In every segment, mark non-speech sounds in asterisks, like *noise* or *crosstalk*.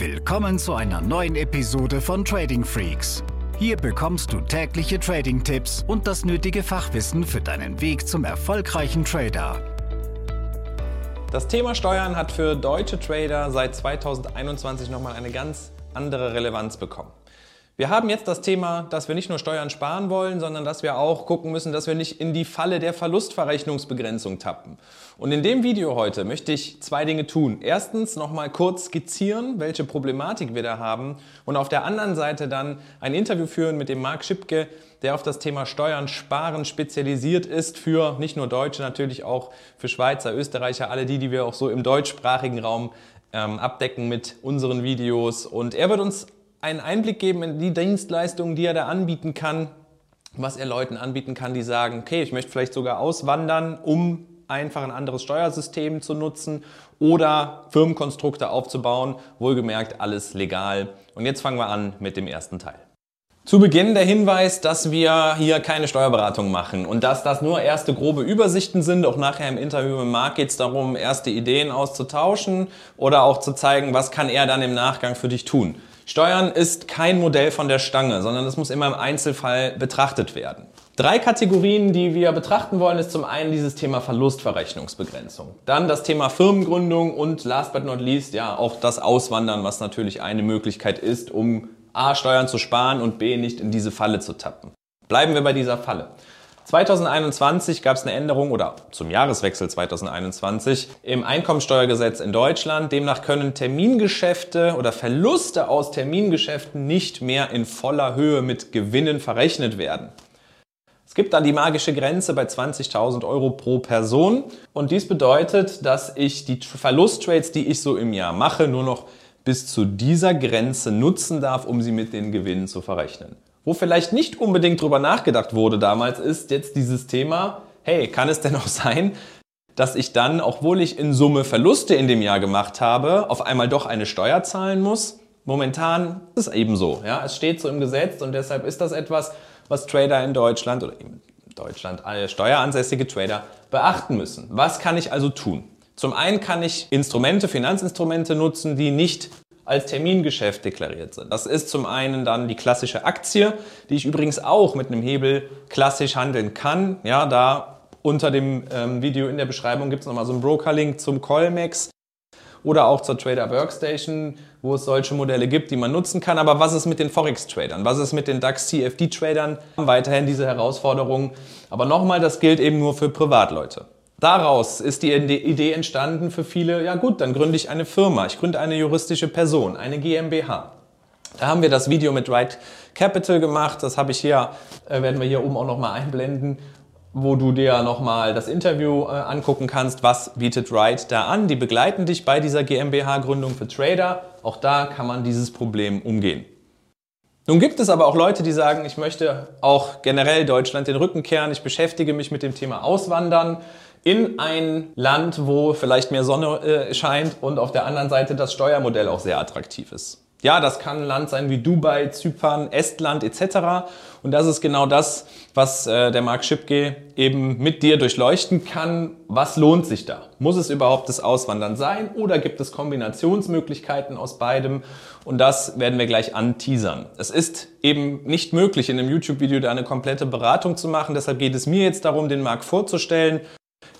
Willkommen zu einer neuen Episode von Trading Freaks. Hier bekommst du tägliche Trading-Tipps und das nötige Fachwissen für deinen Weg zum erfolgreichen Trader. Das Thema Steuern hat für deutsche Trader seit 2021 nochmal eine ganz andere Relevanz bekommen. Wir haben jetzt das Thema, dass wir nicht nur Steuern sparen wollen, sondern dass wir auch gucken müssen, dass wir nicht in die Falle der Verlustverrechnungsbegrenzung tappen. Und in dem Video heute möchte ich zwei Dinge tun. Erstens nochmal kurz skizzieren, welche Problematik wir da haben und auf der anderen Seite dann ein Interview führen mit dem Marc Schipke, der auf das Thema Steuern sparen spezialisiert ist für nicht nur Deutsche, natürlich auch für Schweizer, Österreicher, alle die, die wir auch so im deutschsprachigen Raum ähm, abdecken mit unseren Videos. Und er wird uns einen Einblick geben in die Dienstleistungen, die er da anbieten kann, was er Leuten anbieten kann, die sagen, okay, ich möchte vielleicht sogar auswandern, um einfach ein anderes Steuersystem zu nutzen oder Firmenkonstrukte aufzubauen. Wohlgemerkt, alles legal. Und jetzt fangen wir an mit dem ersten Teil. Zu Beginn der Hinweis, dass wir hier keine Steuerberatung machen und dass das nur erste grobe Übersichten sind. Auch nachher im Interview mit Marc geht es darum, erste Ideen auszutauschen oder auch zu zeigen, was kann er dann im Nachgang für dich tun. Steuern ist kein Modell von der Stange, sondern es muss immer im Einzelfall betrachtet werden. Drei Kategorien, die wir betrachten wollen, ist zum einen dieses Thema Verlustverrechnungsbegrenzung, dann das Thema Firmengründung und last but not least ja auch das Auswandern, was natürlich eine Möglichkeit ist, um A Steuern zu sparen und B nicht in diese Falle zu tappen. Bleiben wir bei dieser Falle. 2021 gab es eine Änderung oder zum Jahreswechsel 2021 im Einkommensteuergesetz in Deutschland. Demnach können Termingeschäfte oder Verluste aus Termingeschäften nicht mehr in voller Höhe mit Gewinnen verrechnet werden. Es gibt dann die magische Grenze bei 20.000 Euro pro Person und dies bedeutet, dass ich die Verlusttrades, die ich so im Jahr mache, nur noch bis zu dieser Grenze nutzen darf, um sie mit den Gewinnen zu verrechnen. Wo vielleicht nicht unbedingt drüber nachgedacht wurde damals, ist jetzt dieses Thema, hey, kann es denn *laughs* auch sein, dass ich dann, obwohl ich in Summe Verluste in dem Jahr gemacht habe, auf einmal doch eine Steuer zahlen muss? Momentan ist es eben so. Ja? Es steht so im Gesetz und deshalb ist das etwas, was Trader in Deutschland oder in Deutschland, alle steueransässige Trader beachten müssen. Was kann ich also tun? Zum einen kann ich Instrumente, Finanzinstrumente nutzen, die nicht als Termingeschäft deklariert sind. Das ist zum einen dann die klassische Aktie, die ich übrigens auch mit einem Hebel klassisch handeln kann. Ja, da unter dem ähm, Video in der Beschreibung gibt es nochmal so einen Broker-Link zum Colmex oder auch zur Trader Workstation, wo es solche Modelle gibt, die man nutzen kann. Aber was ist mit den Forex-Tradern? Was ist mit den DAX-CFD-Tradern? Weiterhin diese Herausforderung. Aber nochmal, das gilt eben nur für Privatleute. Daraus ist die Idee entstanden für viele, ja gut, dann gründe ich eine Firma, ich gründe eine juristische Person, eine GmbH. Da haben wir das Video mit Right Capital gemacht, das habe ich hier, äh, werden wir hier oben auch nochmal einblenden, wo du dir nochmal das Interview äh, angucken kannst, was bietet Right da an. Die begleiten dich bei dieser GmbH-Gründung für Trader. Auch da kann man dieses Problem umgehen. Nun gibt es aber auch Leute, die sagen, ich möchte auch generell Deutschland den Rücken kehren, ich beschäftige mich mit dem Thema Auswandern in ein Land, wo vielleicht mehr Sonne äh, scheint und auf der anderen Seite das Steuermodell auch sehr attraktiv ist. Ja, das kann ein Land sein wie Dubai, Zypern, Estland etc. Und das ist genau das, was äh, der Marc Schipke eben mit dir durchleuchten kann. Was lohnt sich da? Muss es überhaupt das Auswandern sein oder gibt es Kombinationsmöglichkeiten aus beidem? Und das werden wir gleich anteasern. Es ist eben nicht möglich, in einem YouTube-Video da eine komplette Beratung zu machen. Deshalb geht es mir jetzt darum, den Marc vorzustellen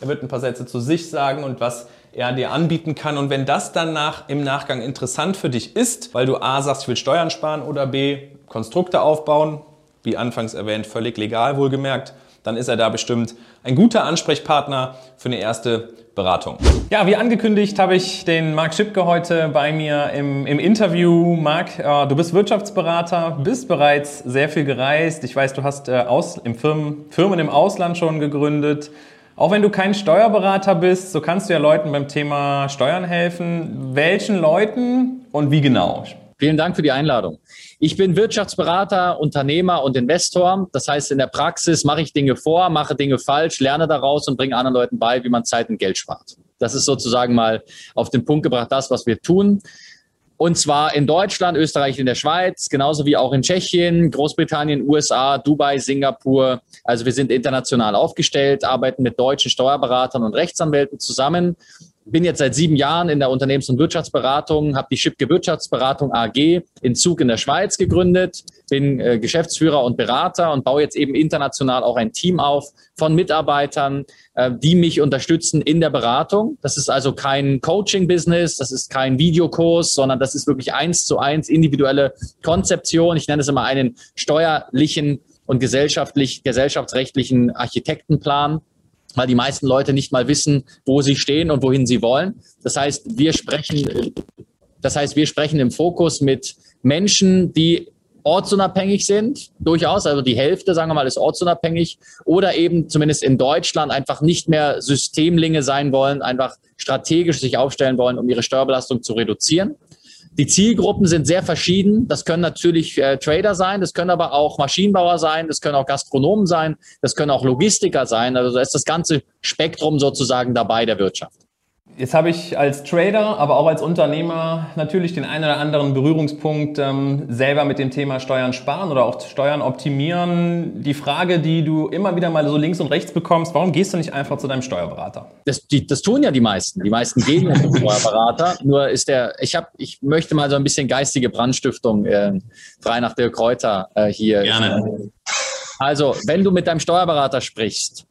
er wird ein paar Sätze zu sich sagen und was er dir anbieten kann. Und wenn das dann nach, im Nachgang interessant für dich ist, weil du A sagst, ich will Steuern sparen oder B, Konstrukte aufbauen, wie anfangs erwähnt, völlig legal wohlgemerkt, dann ist er da bestimmt ein guter Ansprechpartner für eine erste Beratung. Ja, wie angekündigt habe ich den Marc Schipke heute bei mir im, im Interview. Marc, äh, du bist Wirtschaftsberater, bist bereits sehr viel gereist. Ich weiß, du hast äh, aus, im Firmen, Firmen im Ausland schon gegründet. Auch wenn du kein Steuerberater bist, so kannst du ja Leuten beim Thema Steuern helfen. Welchen Leuten und wie genau? Vielen Dank für die Einladung. Ich bin Wirtschaftsberater, Unternehmer und Investor. Das heißt, in der Praxis mache ich Dinge vor, mache Dinge falsch, lerne daraus und bringe anderen Leuten bei, wie man Zeit und Geld spart. Das ist sozusagen mal auf den Punkt gebracht, das, was wir tun. Und zwar in Deutschland, Österreich, in der Schweiz, genauso wie auch in Tschechien, Großbritannien, USA, Dubai, Singapur. Also wir sind international aufgestellt, arbeiten mit deutschen Steuerberatern und Rechtsanwälten zusammen bin jetzt seit sieben Jahren in der Unternehmens- und Wirtschaftsberatung, habe die Schipke Wirtschaftsberatung AG in Zug in der Schweiz gegründet, bin äh, Geschäftsführer und Berater und baue jetzt eben international auch ein Team auf von Mitarbeitern, äh, die mich unterstützen in der Beratung. Das ist also kein Coaching-Business, das ist kein Videokurs, sondern das ist wirklich eins zu eins individuelle Konzeption. Ich nenne es immer einen steuerlichen und gesellschaftlich, gesellschaftsrechtlichen Architektenplan weil die meisten Leute nicht mal wissen, wo sie stehen und wohin sie wollen. Das heißt, wir sprechen, das heißt, wir sprechen im Fokus mit Menschen, die ortsunabhängig sind, durchaus, also die Hälfte, sagen wir mal, ist ortsunabhängig oder eben zumindest in Deutschland einfach nicht mehr Systemlinge sein wollen, einfach strategisch sich aufstellen wollen, um ihre Steuerbelastung zu reduzieren. Die Zielgruppen sind sehr verschieden. Das können natürlich äh, Trader sein, das können aber auch Maschinenbauer sein, das können auch Gastronomen sein, das können auch Logistiker sein. Also da ist das ganze Spektrum sozusagen dabei der Wirtschaft. Jetzt habe ich als Trader, aber auch als Unternehmer natürlich den einen oder anderen Berührungspunkt ähm, selber mit dem Thema Steuern sparen oder auch Steuern optimieren. Die Frage, die du immer wieder mal so links und rechts bekommst, warum gehst du nicht einfach zu deinem Steuerberater? Das, die, das tun ja die meisten. Die meisten gehen ja zum Steuerberater. *laughs* Nur ist der, ich habe, ich möchte mal so ein bisschen geistige Brandstiftung äh, frei nach Dirk Kräuter äh, hier. Gerne. Also, wenn du mit deinem Steuerberater sprichst,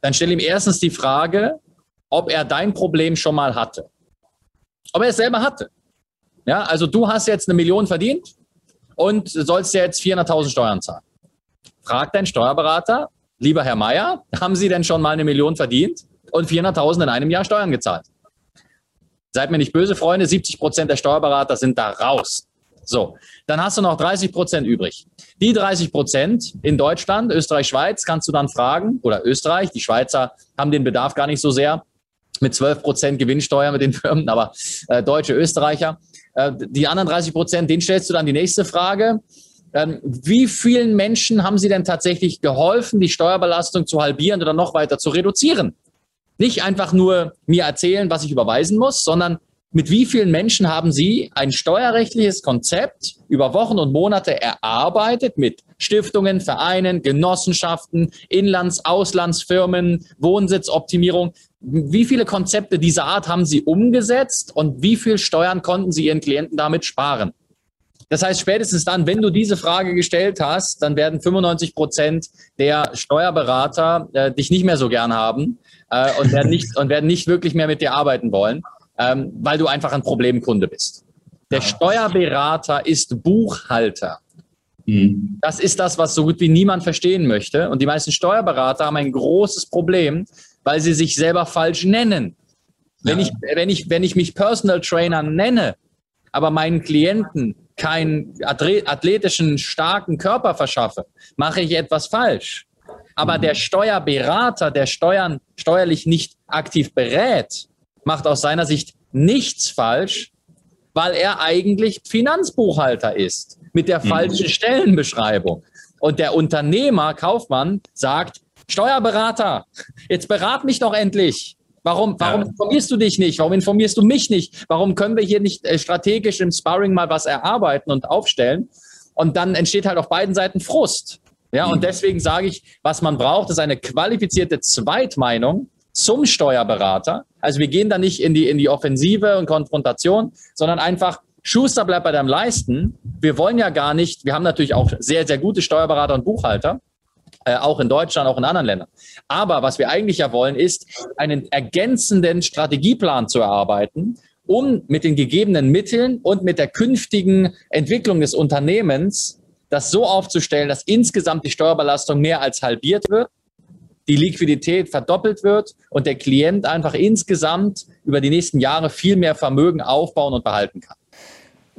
dann stell ihm erstens die Frage, ob er dein Problem schon mal hatte. Ob er es selber hatte. Ja, also du hast jetzt eine Million verdient und sollst jetzt 400.000 Steuern zahlen. Frag deinen Steuerberater, lieber Herr Meier, *laughs* haben Sie denn schon mal eine Million verdient und 400.000 in einem Jahr Steuern gezahlt? Seid mir nicht böse, Freunde, 70 Prozent der Steuerberater sind da raus. So, dann hast du noch 30 Prozent übrig. Die 30 Prozent in Deutschland, Österreich, Schweiz kannst du dann fragen, oder Österreich, die Schweizer haben den Bedarf gar nicht so sehr, mit 12 Prozent Gewinnsteuer mit den Firmen, aber äh, Deutsche, Österreicher. Äh, die anderen 30 Prozent, denen stellst du dann die nächste Frage. Ähm, wie vielen Menschen haben Sie denn tatsächlich geholfen, die Steuerbelastung zu halbieren oder noch weiter zu reduzieren? Nicht einfach nur mir erzählen, was ich überweisen muss, sondern mit wie vielen Menschen haben Sie ein steuerrechtliches Konzept über Wochen und Monate erarbeitet mit Stiftungen, Vereinen, Genossenschaften, Inlands-, Auslandsfirmen, Wohnsitzoptimierung? Wie viele Konzepte dieser Art haben Sie umgesetzt und wie viel Steuern konnten Sie Ihren Klienten damit sparen? Das heißt, spätestens dann, wenn du diese Frage gestellt hast, dann werden 95 Prozent der Steuerberater äh, dich nicht mehr so gern haben äh, und, werden nicht, und werden nicht wirklich mehr mit dir arbeiten wollen ähm, weil du einfach ein Problemkunde bist. Der Steuerberater ist Buchhalter. Mhm. Das ist das, was so gut wie niemand verstehen möchte. Und die meisten Steuerberater haben ein großes Problem, weil sie sich selber falsch nennen. Wenn, ich, wenn, ich, wenn ich mich Personal Trainer nenne, aber meinen Klienten keinen athletischen, starken Körper verschaffe, mache ich etwas falsch. Aber mhm. der Steuerberater, der Steuern steuerlich nicht aktiv berät, macht aus seiner Sicht nichts falsch, weil er eigentlich Finanzbuchhalter ist mit der mhm. falschen Stellenbeschreibung. Und der Unternehmer, Kaufmann, sagt, Steuerberater, jetzt berat mich doch endlich. Warum, warum ja. informierst du dich nicht? Warum informierst du mich nicht? Warum können wir hier nicht äh, strategisch im Sparring mal was erarbeiten und aufstellen? Und dann entsteht halt auf beiden Seiten Frust. Ja, und mhm. deswegen sage ich, was man braucht, ist eine qualifizierte Zweitmeinung zum Steuerberater. Also wir gehen da nicht in die, in die Offensive und Konfrontation, sondern einfach Schuster bleibt bei deinem Leisten. Wir wollen ja gar nicht, wir haben natürlich auch sehr, sehr gute Steuerberater und Buchhalter, äh, auch in Deutschland, auch in anderen Ländern. Aber was wir eigentlich ja wollen, ist einen ergänzenden Strategieplan zu erarbeiten, um mit den gegebenen Mitteln und mit der künftigen Entwicklung des Unternehmens das so aufzustellen, dass insgesamt die Steuerbelastung mehr als halbiert wird die Liquidität verdoppelt wird und der Klient einfach insgesamt über die nächsten Jahre viel mehr Vermögen aufbauen und behalten kann.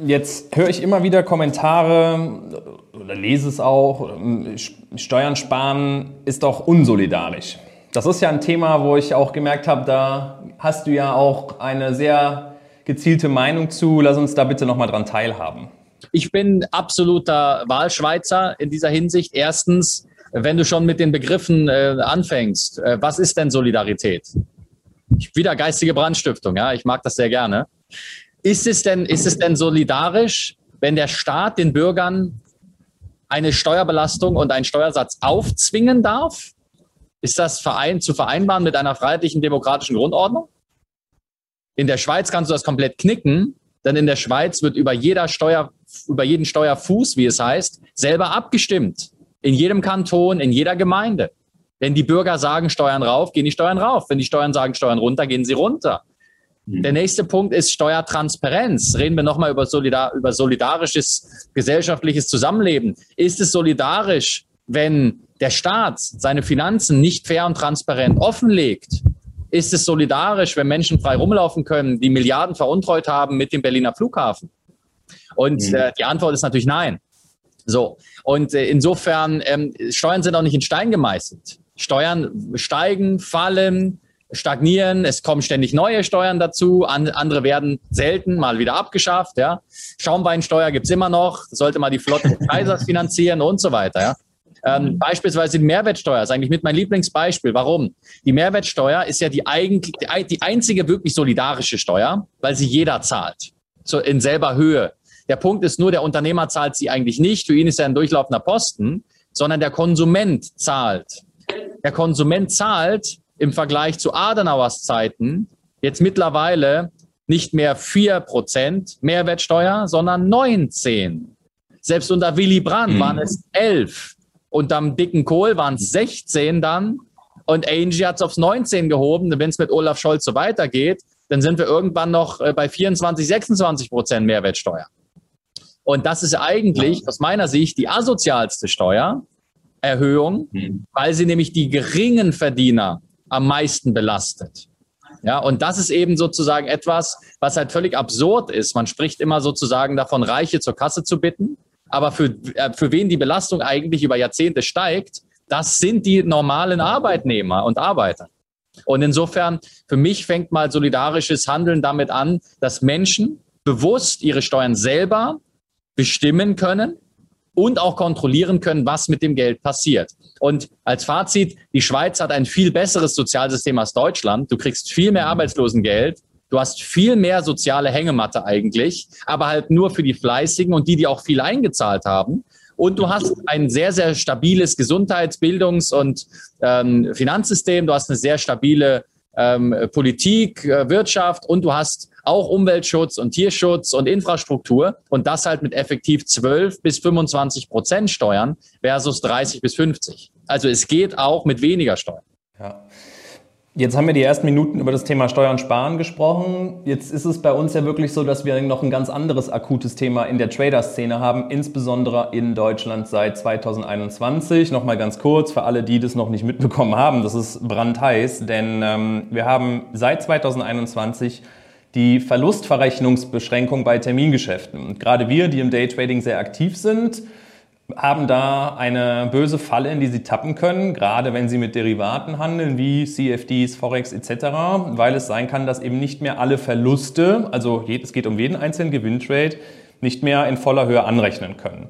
Jetzt höre ich immer wieder Kommentare oder lese es auch, Steuern sparen ist doch unsolidarisch. Das ist ja ein Thema, wo ich auch gemerkt habe, da hast du ja auch eine sehr gezielte Meinung zu. Lass uns da bitte nochmal dran teilhaben. Ich bin absoluter Wahlschweizer in dieser Hinsicht. Erstens, wenn du schon mit den Begriffen äh, anfängst, äh, was ist denn Solidarität? Wieder geistige Brandstiftung, ja, ich mag das sehr gerne. Ist es denn, ist es denn solidarisch, wenn der Staat den Bürgern eine Steuerbelastung und einen Steuersatz aufzwingen darf? Ist das verein, zu vereinbaren mit einer freiheitlichen demokratischen Grundordnung? In der Schweiz kannst du das komplett knicken, denn in der Schweiz wird über jeder Steuer, über jeden Steuerfuß, wie es heißt, selber abgestimmt. In jedem Kanton, in jeder Gemeinde. Wenn die Bürger sagen Steuern rauf, gehen die Steuern rauf. Wenn die Steuern sagen Steuern runter, gehen sie runter. Mhm. Der nächste Punkt ist Steuertransparenz. Reden wir nochmal über, solidar über solidarisches gesellschaftliches Zusammenleben. Ist es solidarisch, wenn der Staat seine Finanzen nicht fair und transparent offenlegt? Ist es solidarisch, wenn Menschen frei rumlaufen können, die Milliarden veruntreut haben mit dem Berliner Flughafen? Und mhm. äh, die Antwort ist natürlich nein. So. Und äh, insofern, ähm, Steuern sind auch nicht in Stein gemeißelt. Steuern steigen, fallen, stagnieren, es kommen ständig neue Steuern dazu, an, andere werden selten mal wieder abgeschafft. Ja. Schaumweinsteuer gibt's immer noch, sollte mal die Flotte des Kaisers finanzieren und so weiter. Ja. Ähm, beispielsweise die Mehrwertsteuer ist eigentlich mit mein Lieblingsbeispiel. Warum? Die Mehrwertsteuer ist ja die, eigentlich, die einzige wirklich solidarische Steuer, weil sie jeder zahlt. So in selber Höhe. Der Punkt ist nur, der Unternehmer zahlt sie eigentlich nicht. Für ihn ist er ein durchlaufender Posten, sondern der Konsument zahlt. Der Konsument zahlt im Vergleich zu Adenauers Zeiten jetzt mittlerweile nicht mehr 4% Mehrwertsteuer, sondern 19. Selbst unter Willy Brandt mhm. waren es 11. Unterm dicken Kohl waren es 16 dann. Und Angie hat es aufs 19 gehoben. Wenn es mit Olaf Scholz so weitergeht, dann sind wir irgendwann noch äh, bei 24, 26 Prozent Mehrwertsteuer. Und das ist eigentlich aus meiner Sicht die asozialste Steuererhöhung, mhm. weil sie nämlich die geringen Verdiener am meisten belastet. Ja, und das ist eben sozusagen etwas, was halt völlig absurd ist. Man spricht immer sozusagen davon, Reiche zur Kasse zu bitten. Aber für, äh, für wen die Belastung eigentlich über Jahrzehnte steigt, das sind die normalen Arbeitnehmer und Arbeiter. Und insofern, für mich fängt mal solidarisches Handeln damit an, dass Menschen bewusst ihre Steuern selber bestimmen können und auch kontrollieren können, was mit dem Geld passiert. Und als Fazit, die Schweiz hat ein viel besseres Sozialsystem als Deutschland. Du kriegst viel mehr Arbeitslosengeld. Du hast viel mehr soziale Hängematte eigentlich, aber halt nur für die Fleißigen und die, die auch viel eingezahlt haben. Und du hast ein sehr, sehr stabiles Gesundheits-, Bildungs- und ähm, Finanzsystem. Du hast eine sehr stabile ähm, Politik, äh, Wirtschaft und du hast auch Umweltschutz und Tierschutz und Infrastruktur und das halt mit effektiv 12 bis 25 Prozent Steuern versus 30 bis 50. Also es geht auch mit weniger Steuern. Ja. Jetzt haben wir die ersten Minuten über das Thema Steuern sparen gesprochen. Jetzt ist es bei uns ja wirklich so, dass wir noch ein ganz anderes akutes Thema in der Trader-Szene haben, insbesondere in Deutschland seit 2021. Nochmal ganz kurz für alle, die das noch nicht mitbekommen haben, das ist brandheiß, denn ähm, wir haben seit 2021 die Verlustverrechnungsbeschränkung bei Termingeschäften. Und gerade wir, die im Daytrading sehr aktiv sind, haben da eine böse Falle, in die sie tappen können, gerade wenn sie mit Derivaten handeln, wie CFDs, Forex etc., weil es sein kann, dass eben nicht mehr alle Verluste, also es geht um jeden einzelnen Gewinntrade, nicht mehr in voller Höhe anrechnen können.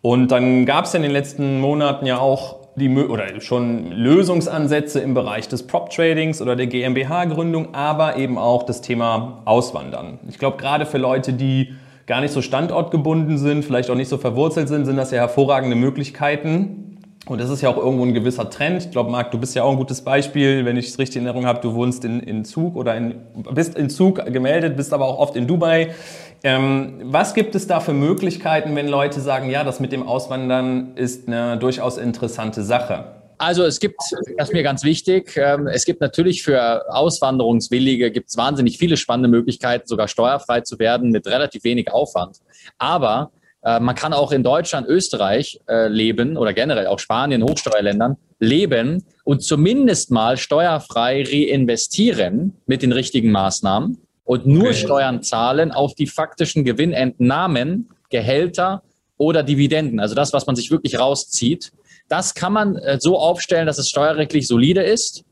Und dann gab es in den letzten Monaten ja auch die, oder schon Lösungsansätze im Bereich des Prop-Tradings oder der GmbH-Gründung, aber eben auch das Thema Auswandern. Ich glaube, gerade für Leute, die gar nicht so standortgebunden sind, vielleicht auch nicht so verwurzelt sind, sind das ja hervorragende Möglichkeiten. Und das ist ja auch irgendwo ein gewisser Trend. Ich glaube, Marc, du bist ja auch ein gutes Beispiel, wenn ich es richtig in Erinnerung habe. Du wohnst in, in Zug oder in, bist in Zug gemeldet, bist aber auch oft in Dubai. Ähm, was gibt es da für Möglichkeiten, wenn Leute sagen, ja, das mit dem Auswandern ist eine durchaus interessante Sache? Also es gibt, das ist mir ganz wichtig, ähm, es gibt natürlich für Auswanderungswillige gibt es wahnsinnig viele spannende Möglichkeiten, sogar steuerfrei zu werden mit relativ wenig Aufwand. Aber äh, man kann auch in Deutschland, Österreich äh, leben oder generell auch Spanien, Hochsteuerländern leben und zumindest mal steuerfrei reinvestieren mit den richtigen Maßnahmen und nur okay. Steuern zahlen auf die faktischen Gewinnentnahmen, Gehälter oder Dividenden. Also das, was man sich wirklich rauszieht. Das kann man äh, so aufstellen, dass es steuerrechtlich solide ist.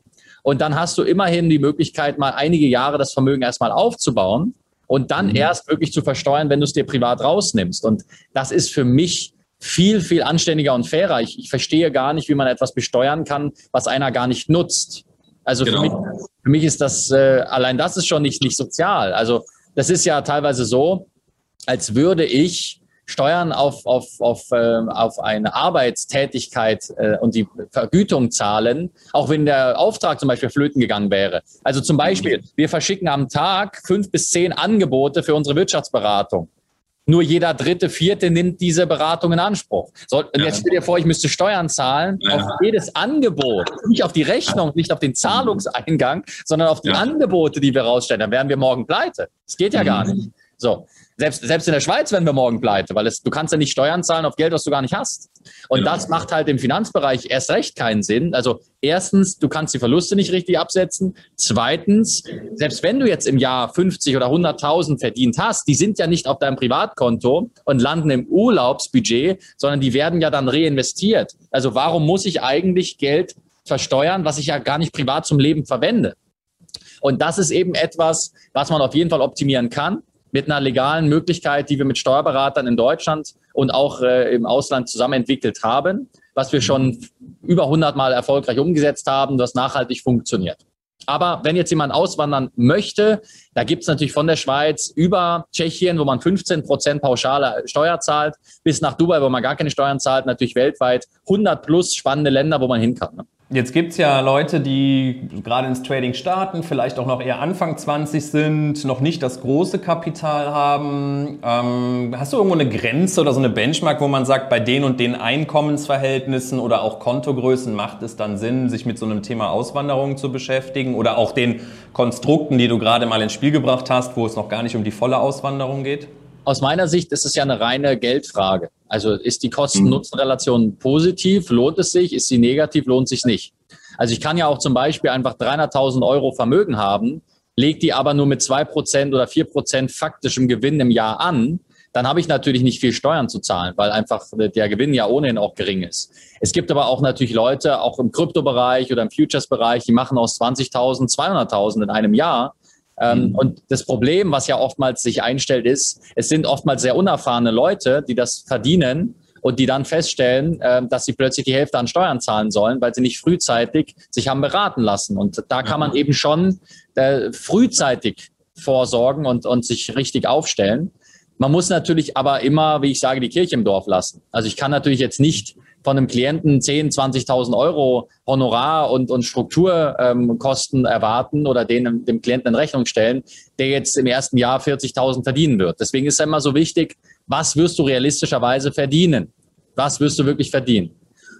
Und dann hast du immerhin die Möglichkeit, mal einige Jahre das Vermögen erstmal aufzubauen und dann mhm. erst wirklich zu versteuern, wenn du es dir privat rausnimmst. Und das ist für mich viel, viel anständiger und fairer. Ich, ich verstehe gar nicht, wie man etwas besteuern kann, was einer gar nicht nutzt. Also genau. für, mich, für mich ist das, äh, allein das ist schon nicht, nicht sozial. Also das ist ja teilweise so, als würde ich Steuern auf, auf, auf, äh, auf eine Arbeitstätigkeit äh, und die Vergütung zahlen, auch wenn der Auftrag zum Beispiel flöten gegangen wäre. Also zum Beispiel, wir verschicken am Tag fünf bis zehn Angebote für unsere Wirtschaftsberatung. Nur jeder dritte, vierte nimmt diese Beratung in Anspruch. So, und ja. jetzt stell dir vor, ich müsste Steuern zahlen ja. auf jedes Angebot, nicht auf die Rechnung, nicht auf den Zahlungseingang, sondern auf die ja. Angebote, die wir rausstellen. Dann wären wir morgen pleite. Das geht ja mhm. gar nicht. So, selbst, selbst in der Schweiz werden wir morgen pleite, weil es, du kannst ja nicht Steuern zahlen auf Geld, was du gar nicht hast. Und ja. das macht halt im Finanzbereich erst recht keinen Sinn. Also erstens, du kannst die Verluste nicht richtig absetzen. Zweitens, selbst wenn du jetzt im Jahr 50 oder 100.000 verdient hast, die sind ja nicht auf deinem Privatkonto und landen im Urlaubsbudget, sondern die werden ja dann reinvestiert. Also warum muss ich eigentlich Geld versteuern, was ich ja gar nicht privat zum Leben verwende? Und das ist eben etwas, was man auf jeden Fall optimieren kann mit einer legalen Möglichkeit, die wir mit Steuerberatern in Deutschland und auch äh, im Ausland zusammen entwickelt haben, was wir schon über 100 Mal erfolgreich umgesetzt haben, das nachhaltig funktioniert. Aber wenn jetzt jemand auswandern möchte, da gibt es natürlich von der Schweiz über Tschechien, wo man 15 Prozent pauschale Steuer zahlt, bis nach Dubai, wo man gar keine Steuern zahlt, natürlich weltweit 100 plus spannende Länder, wo man hin kann. Jetzt gibt es ja Leute, die gerade ins Trading starten, vielleicht auch noch eher Anfang 20 sind, noch nicht das große Kapital haben. Ähm, hast du irgendwo eine Grenze oder so eine Benchmark, wo man sagt, bei den und den Einkommensverhältnissen oder auch Kontogrößen macht es dann Sinn, sich mit so einem Thema Auswanderung zu beschäftigen oder auch den Konstrukten, die du gerade mal ins Spiel gebracht hast, wo es noch gar nicht um die volle Auswanderung geht? Aus meiner Sicht ist es ja eine reine Geldfrage. Also ist die Kosten-Nutzen-Relation positiv, lohnt es sich, ist sie negativ, lohnt sich nicht. Also ich kann ja auch zum Beispiel einfach 300.000 Euro Vermögen haben, lege die aber nur mit zwei Prozent oder vier Prozent faktischem Gewinn im Jahr an, dann habe ich natürlich nicht viel Steuern zu zahlen, weil einfach der Gewinn ja ohnehin auch gering ist. Es gibt aber auch natürlich Leute, auch im Kryptobereich oder im Futures-Bereich, die machen aus 20.000 200.000 in einem Jahr ähm, mhm. Und das Problem, was ja oftmals sich einstellt, ist, es sind oftmals sehr unerfahrene Leute, die das verdienen und die dann feststellen, äh, dass sie plötzlich die Hälfte an Steuern zahlen sollen, weil sie nicht frühzeitig sich haben beraten lassen. Und da kann man eben schon äh, frühzeitig vorsorgen und, und sich richtig aufstellen. Man muss natürlich aber immer, wie ich sage, die Kirche im Dorf lassen. Also ich kann natürlich jetzt nicht von einem Klienten 10, 20.000 Euro Honorar und, und Strukturkosten ähm, erwarten oder denen dem Klienten in Rechnung stellen, der jetzt im ersten Jahr 40.000 verdienen wird. Deswegen ist es immer so wichtig, was wirst du realistischerweise verdienen? Was wirst du wirklich verdienen?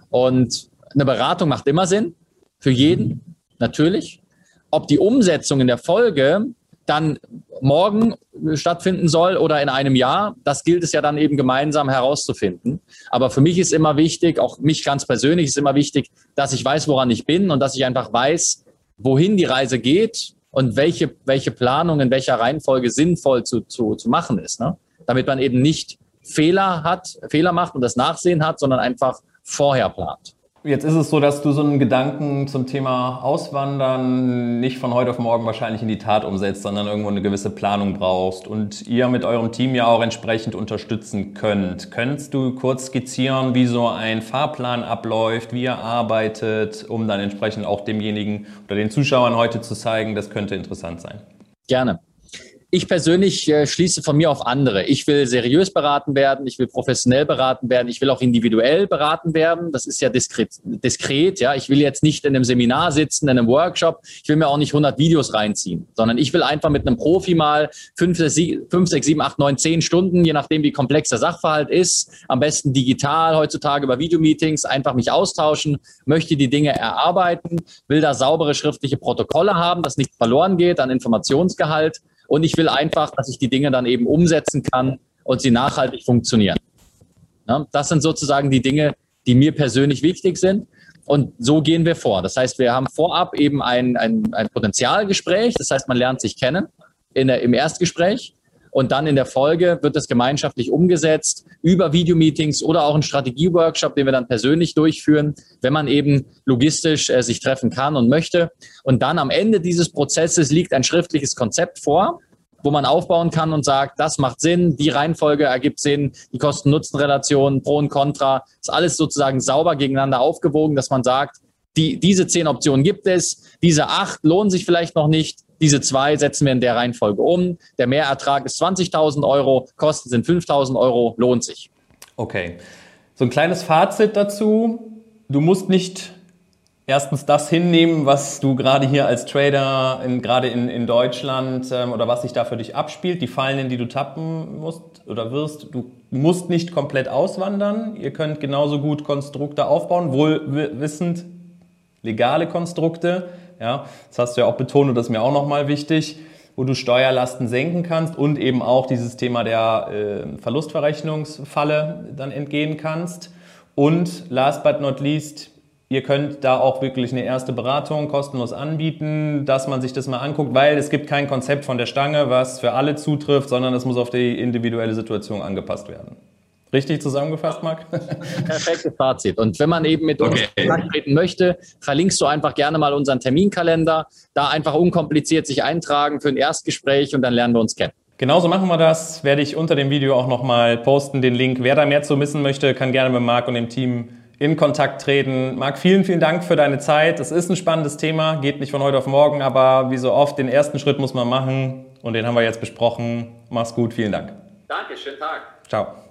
Und eine Beratung macht immer Sinn, für jeden, natürlich. Ob die Umsetzung in der Folge dann morgen stattfinden soll oder in einem Jahr, das gilt es ja dann eben gemeinsam herauszufinden. Aber für mich ist immer wichtig, auch mich ganz persönlich ist immer wichtig, dass ich weiß, woran ich bin und dass ich einfach weiß, wohin die Reise geht und welche, welche Planung in welcher Reihenfolge sinnvoll zu, zu, zu machen ist. Ne? Damit man eben nicht Fehler hat, Fehler macht und das Nachsehen hat, sondern einfach vorher plant. Jetzt ist es so, dass du so einen Gedanken zum Thema Auswandern nicht von heute auf morgen wahrscheinlich in die Tat umsetzt, sondern irgendwo eine gewisse Planung brauchst und ihr mit eurem Team ja auch entsprechend unterstützen könnt. Könntest du kurz skizzieren, wie so ein Fahrplan abläuft, wie ihr arbeitet, um dann entsprechend auch demjenigen oder den Zuschauern heute zu zeigen, das könnte interessant sein? Gerne ich persönlich äh, schließe von mir auf andere. Ich will seriös beraten werden, ich will professionell beraten werden, ich will auch individuell beraten werden. Das ist ja diskret, diskret, ja. Ich will jetzt nicht in einem Seminar sitzen, in einem Workshop. Ich will mir auch nicht 100 Videos reinziehen, sondern ich will einfach mit einem Profi mal 5, 6, 7, 8, 9, 10 Stunden, je nachdem wie komplex der Sachverhalt ist, am besten digital heutzutage über Videomeetings, einfach mich austauschen, möchte die Dinge erarbeiten, will da saubere schriftliche Protokolle haben, dass nichts verloren geht an Informationsgehalt und ich will einfach, dass ich die Dinge dann eben umsetzen kann und sie nachhaltig funktionieren. Ja, das sind sozusagen die Dinge, die mir persönlich wichtig sind. Und so gehen wir vor. Das heißt, wir haben vorab eben ein, ein, ein Potenzialgespräch. Das heißt, man lernt sich kennen in der, im Erstgespräch. Und dann in der Folge wird das gemeinschaftlich umgesetzt über Videomeetings oder auch einen Strategieworkshop, den wir dann persönlich durchführen, wenn man eben logistisch äh, sich treffen kann und möchte. Und dann am Ende dieses Prozesses liegt ein schriftliches Konzept vor, wo man aufbauen kann und sagt, das macht Sinn, die Reihenfolge ergibt Sinn, die Kosten-Nutzen-Relation, Pro und Contra, ist alles sozusagen sauber gegeneinander aufgewogen, dass man sagt, die, diese zehn Optionen gibt es, diese acht lohnen sich vielleicht noch nicht, Diese zwei setzen wir in der Reihenfolge um. Der Mehrertrag ist 20.000 Euro, Kosten sind 5.000 Euro, lohnt sich. Okay. So ein kleines Fazit dazu. Du musst nicht erstens das hinnehmen, was du gerade hier als Trader, in, gerade in, in Deutschland ähm, oder was sich da für dich abspielt, die Fallen, in die du tappen musst oder wirst. Du musst nicht komplett auswandern. Ihr könnt genauso gut Konstrukte aufbauen, wohl wissend legale Konstrukte. Ja, das hast du ja auch betont und das ist mir auch nochmal wichtig, wo du Steuerlasten senken kannst und eben auch dieses Thema der äh, Verlustverrechnungsfalle dann entgehen kannst. Und last but not least, Ihr könnt da auch wirklich eine erste Beratung kostenlos anbieten, dass man sich das mal anguckt, weil es gibt kein Konzept von der Stange, was für alle zutrifft, sondern es muss auf die individuelle Situation angepasst werden. Richtig zusammengefasst, Marc? *laughs* Perfektes Fazit. Und wenn man eben mit uns okay. in Kontakt treten möchte, verlinkst du einfach gerne mal unseren Terminkalender. Da einfach unkompliziert sich eintragen für ein Erstgespräch und dann lernen wir uns kennen. Genauso machen wir das. Werde ich unter dem Video auch nochmal posten, den Link. Wer da mehr zu wissen möchte, kann gerne mit Marc und dem Team in Kontakt treten. Marc, vielen, vielen Dank für deine Zeit. Es ist ein spannendes Thema, geht nicht von heute auf morgen, aber wie so oft, den ersten Schritt muss man machen und den haben wir jetzt besprochen. Mach's gut, vielen Dank. Danke, schönen Tag. Ciao.